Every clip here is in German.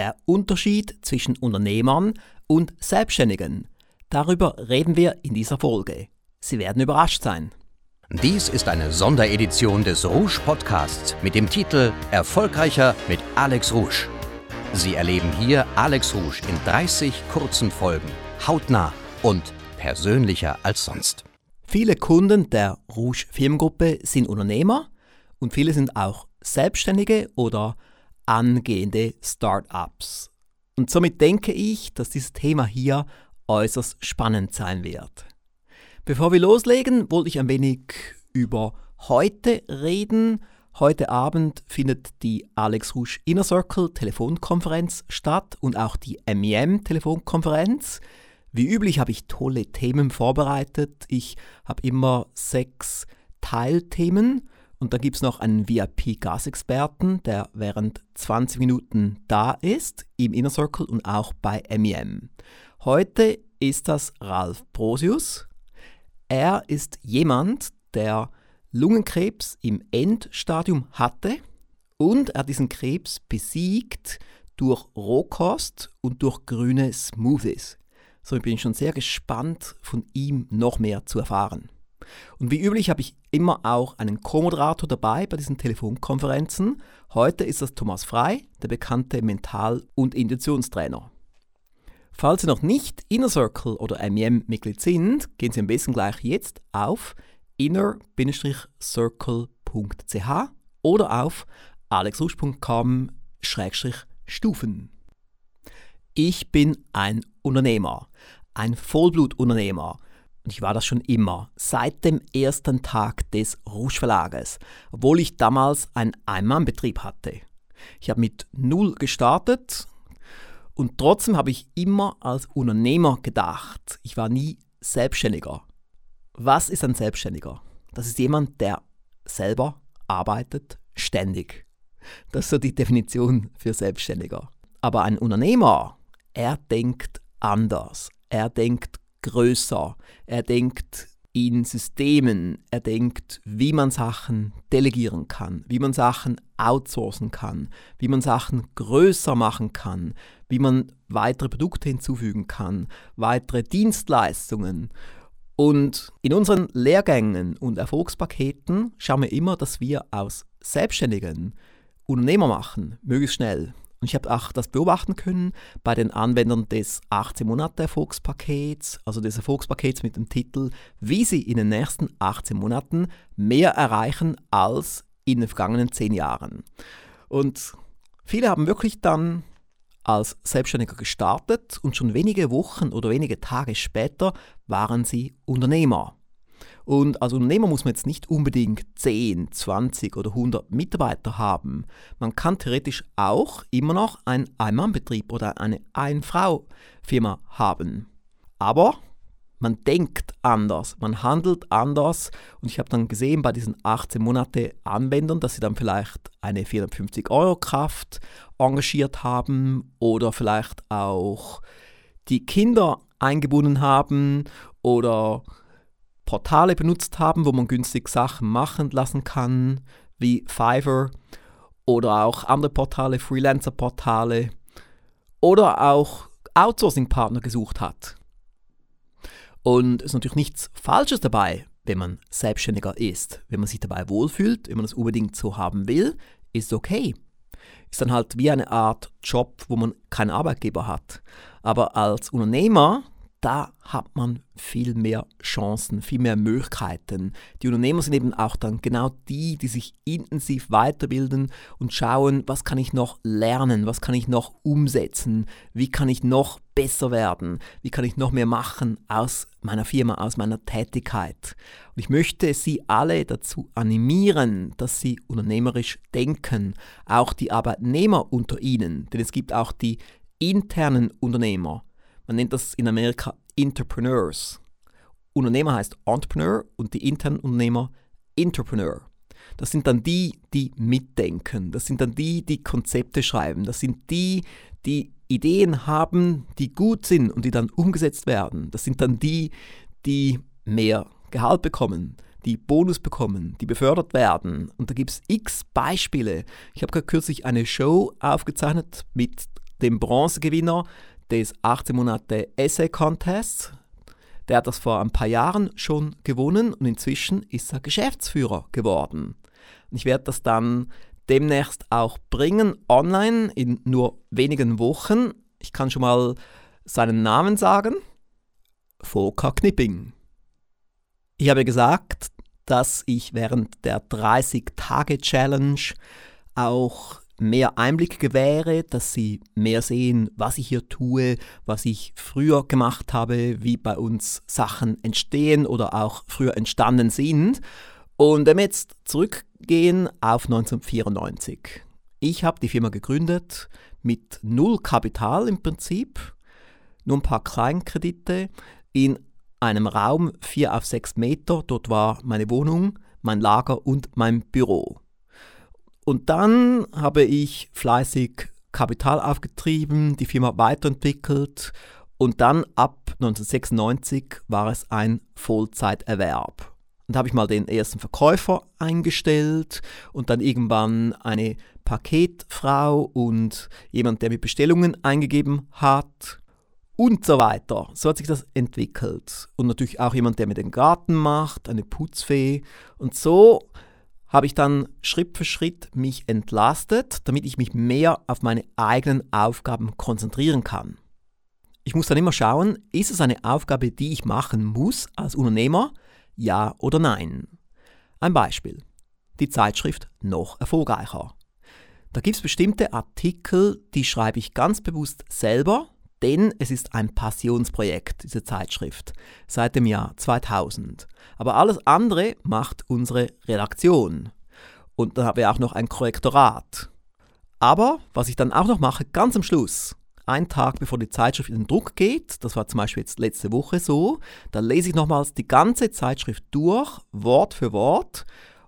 Der Unterschied zwischen Unternehmern und Selbstständigen. Darüber reden wir in dieser Folge. Sie werden überrascht sein. Dies ist eine Sonderedition des Rouge Podcasts mit dem Titel Erfolgreicher mit Alex Rouge. Sie erleben hier Alex Rouge in 30 kurzen Folgen, hautnah und persönlicher als sonst. Viele Kunden der Rouge Firmengruppe sind Unternehmer und viele sind auch Selbstständige oder angehende Start-ups. Und somit denke ich, dass dieses Thema hier äußerst spannend sein wird. Bevor wir loslegen, wollte ich ein wenig über heute reden. Heute Abend findet die Alex Rouge Inner Circle Telefonkonferenz statt und auch die MEM Telefonkonferenz. Wie üblich habe ich tolle Themen vorbereitet. Ich habe immer sechs Teilthemen und dann gibt es noch einen VIP-Gasexperten, der während 20 Minuten da ist im Inner Circle und auch bei MEM. Heute ist das Ralf Brosius. Er ist jemand, der Lungenkrebs im Endstadium hatte und er diesen Krebs besiegt durch Rohkost und durch grüne Smoothies. So bin ich schon sehr gespannt, von ihm noch mehr zu erfahren. Und wie üblich habe ich immer auch einen Co-Moderator dabei bei diesen Telefonkonferenzen. Heute ist das Thomas Frei, der bekannte Mental- und Intuitionstrainer. Falls Sie noch nicht Inner Circle oder MEM-Mitglied sind, gehen Sie am besten gleich jetzt auf inner-circle.ch oder auf alexrusch.com-stufen. Ich bin ein Unternehmer, ein Vollblutunternehmer. Und ich war das schon immer, seit dem ersten Tag des Rouge Verlages, obwohl ich damals einen Einmannbetrieb hatte. Ich habe mit null gestartet und trotzdem habe ich immer als Unternehmer gedacht. Ich war nie Selbstständiger. Was ist ein Selbstständiger? Das ist jemand, der selber arbeitet, ständig. Das ist so die Definition für Selbstständiger. Aber ein Unternehmer, er denkt anders. Er denkt größer. Er denkt in Systemen. Er denkt, wie man Sachen delegieren kann, wie man Sachen outsourcen kann, wie man Sachen größer machen kann, wie man weitere Produkte hinzufügen kann, weitere Dienstleistungen. Und in unseren Lehrgängen und Erfolgspaketen schauen wir immer, dass wir aus Selbstständigen Unternehmer machen, möglichst schnell. Und ich habe auch das beobachten können bei den Anwendern des 18-Monate-Erfolgspakets, also des Erfolgspakets mit dem Titel, wie sie in den nächsten 18 Monaten mehr erreichen als in den vergangenen 10 Jahren. Und viele haben wirklich dann als Selbstständiger gestartet und schon wenige Wochen oder wenige Tage später waren sie Unternehmer. Und als Unternehmer muss man jetzt nicht unbedingt 10, 20 oder 100 Mitarbeiter haben. Man kann theoretisch auch immer noch einen Ein-Mann-Betrieb oder eine Ein-Frau-Firma haben. Aber man denkt anders, man handelt anders. Und ich habe dann gesehen bei diesen 18 Monate Anwendern, dass sie dann vielleicht eine 450 Euro Kraft engagiert haben oder vielleicht auch die Kinder eingebunden haben oder Portale benutzt haben, wo man günstig Sachen machen lassen kann, wie Fiverr oder auch andere Portale, Freelancer-Portale oder auch Outsourcing-Partner gesucht hat. Und es ist natürlich nichts Falsches dabei, wenn man Selbstständiger ist. Wenn man sich dabei wohlfühlt, wenn man das unbedingt so haben will, ist okay. Ist dann halt wie eine Art Job, wo man keinen Arbeitgeber hat. Aber als Unternehmer da hat man viel mehr Chancen, viel mehr Möglichkeiten. Die Unternehmer sind eben auch dann genau die, die sich intensiv weiterbilden und schauen, was kann ich noch lernen, was kann ich noch umsetzen, wie kann ich noch besser werden, wie kann ich noch mehr machen aus meiner Firma, aus meiner Tätigkeit. Und ich möchte Sie alle dazu animieren, dass Sie unternehmerisch denken, auch die Arbeitnehmer unter Ihnen, denn es gibt auch die internen Unternehmer man nennt das in Amerika Entrepreneurs. Unternehmer heißt Entrepreneur und die internen Unternehmer Entrepreneur. Das sind dann die, die mitdenken. Das sind dann die, die Konzepte schreiben. Das sind die, die Ideen haben, die gut sind und die dann umgesetzt werden. Das sind dann die, die mehr Gehalt bekommen, die Bonus bekommen, die befördert werden. Und da gibt es x Beispiele. Ich habe gerade kürzlich eine Show aufgezeichnet mit dem Bronzegewinner des 18 Monate Essay Contests. Der hat das vor ein paar Jahren schon gewonnen und inzwischen ist er Geschäftsführer geworden. Ich werde das dann demnächst auch bringen, online in nur wenigen Wochen. Ich kann schon mal seinen Namen sagen. Volker Knipping. Ich habe gesagt, dass ich während der 30-Tage-Challenge auch mehr Einblick gewähre, dass sie mehr sehen, was ich hier tue, was ich früher gemacht habe, wie bei uns Sachen entstehen oder auch früher entstanden sind. Und wenn wir jetzt zurückgehen auf 1994. Ich habe die Firma gegründet mit null Kapital im Prinzip, nur ein paar Kleinkredite in einem Raum, vier auf sechs Meter. Dort war meine Wohnung, mein Lager und mein Büro. Und dann habe ich fleißig Kapital aufgetrieben, die Firma weiterentwickelt und dann ab 1996 war es ein Vollzeiterwerb. Und da habe ich mal den ersten Verkäufer eingestellt und dann irgendwann eine Paketfrau und jemand, der mir Bestellungen eingegeben hat und so weiter. So hat sich das entwickelt. Und natürlich auch jemand, der mir den Garten macht, eine Putzfee. Und so habe ich dann Schritt für Schritt mich entlastet, damit ich mich mehr auf meine eigenen Aufgaben konzentrieren kann. Ich muss dann immer schauen, ist es eine Aufgabe, die ich machen muss als Unternehmer ja oder nein. Ein Beispiel. Die Zeitschrift Noch erfolgreicher. Da gibt es bestimmte Artikel, die schreibe ich ganz bewusst selber, denn es ist ein Passionsprojekt, diese Zeitschrift, seit dem Jahr 2000. Aber alles andere macht unsere Redaktion. Und dann haben wir auch noch ein Korrektorat. Aber was ich dann auch noch mache, ganz am Schluss, einen Tag bevor die Zeitschrift in den Druck geht, das war zum Beispiel jetzt letzte Woche so, da lese ich nochmals die ganze Zeitschrift durch, Wort für Wort.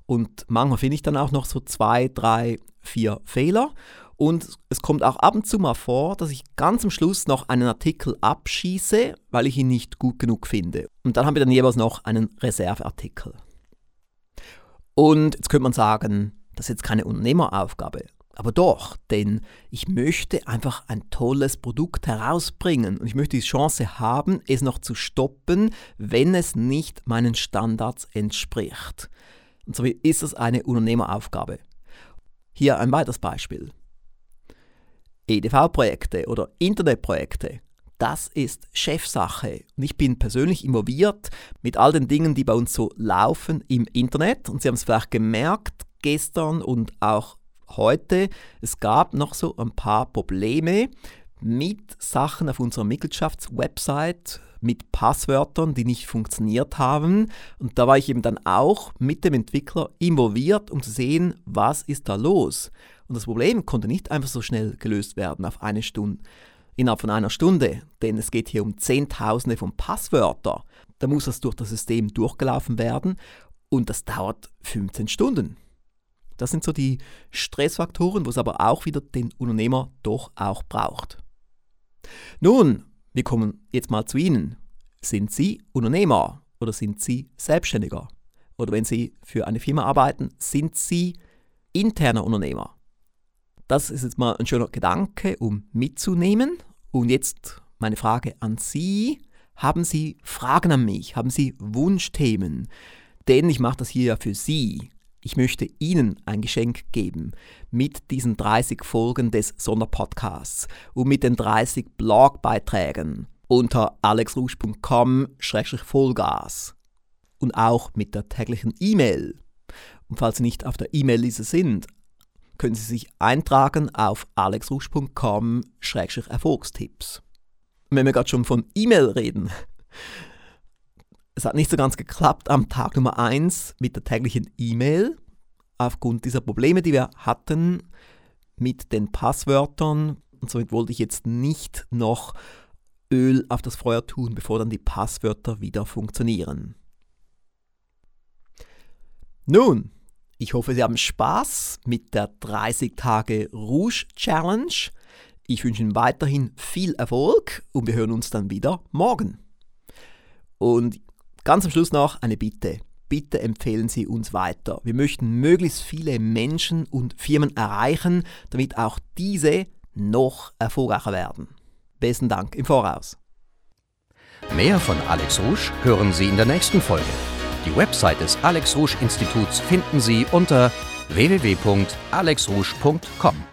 Und manchmal finde ich dann auch noch so zwei, drei, vier Fehler. Und es kommt auch ab und zu mal vor, dass ich ganz am Schluss noch einen Artikel abschieße, weil ich ihn nicht gut genug finde. Und dann haben wir dann jeweils noch einen Reserveartikel. Und jetzt könnte man sagen, das ist jetzt keine Unternehmeraufgabe. Aber doch, denn ich möchte einfach ein tolles Produkt herausbringen und ich möchte die Chance haben, es noch zu stoppen, wenn es nicht meinen Standards entspricht. Und so ist es eine Unternehmeraufgabe. Hier ein weiteres Beispiel. EDV-Projekte oder Internetprojekte, das ist Chefsache. Und ich bin persönlich involviert mit all den Dingen, die bei uns so laufen im Internet. Und Sie haben es vielleicht gemerkt, gestern und auch heute, es gab noch so ein paar Probleme mit Sachen auf unserer Mitgliedschaftswebsite, mit Passwörtern, die nicht funktioniert haben. Und da war ich eben dann auch mit dem Entwickler involviert, um zu sehen, was ist da los. Und das Problem konnte nicht einfach so schnell gelöst werden auf eine Stunde, innerhalb von einer Stunde, denn es geht hier um Zehntausende von Passwörtern. Da muss das durch das System durchgelaufen werden und das dauert 15 Stunden. Das sind so die Stressfaktoren, wo es aber auch wieder den Unternehmer doch auch braucht. Nun, wir kommen jetzt mal zu Ihnen. Sind Sie Unternehmer oder sind Sie Selbstständiger? Oder wenn Sie für eine Firma arbeiten, sind Sie interner Unternehmer? Das ist jetzt mal ein schöner Gedanke, um mitzunehmen. Und jetzt meine Frage an Sie. Haben Sie Fragen an mich? Haben Sie Wunschthemen? Denn ich mache das hier ja für Sie. Ich möchte Ihnen ein Geschenk geben mit diesen 30 Folgen des Sonderpodcasts und mit den 30 Blogbeiträgen unter alexrusch.com-vollgas und auch mit der täglichen E-Mail. Und falls Sie nicht auf der E-Mail-Liste sind, können Sie sich eintragen auf alexrusch.com-erfolgstipps. Wenn wir gerade schon von E-Mail reden, es hat nicht so ganz geklappt am Tag Nummer 1 mit der täglichen E-Mail, aufgrund dieser Probleme, die wir hatten mit den Passwörtern. Und somit wollte ich jetzt nicht noch Öl auf das Feuer tun, bevor dann die Passwörter wieder funktionieren. Nun, ich hoffe, Sie haben Spaß mit der 30 Tage Rouge Challenge. Ich wünsche Ihnen weiterhin viel Erfolg und wir hören uns dann wieder morgen. Und Ganz am Schluss noch eine Bitte. Bitte empfehlen Sie uns weiter. Wir möchten möglichst viele Menschen und Firmen erreichen, damit auch diese noch erfolgreicher werden. Besten Dank im Voraus. Mehr von Alex Rouge hören Sie in der nächsten Folge. Die Website des Alex Rouge Instituts finden Sie unter www.alexrouge.com.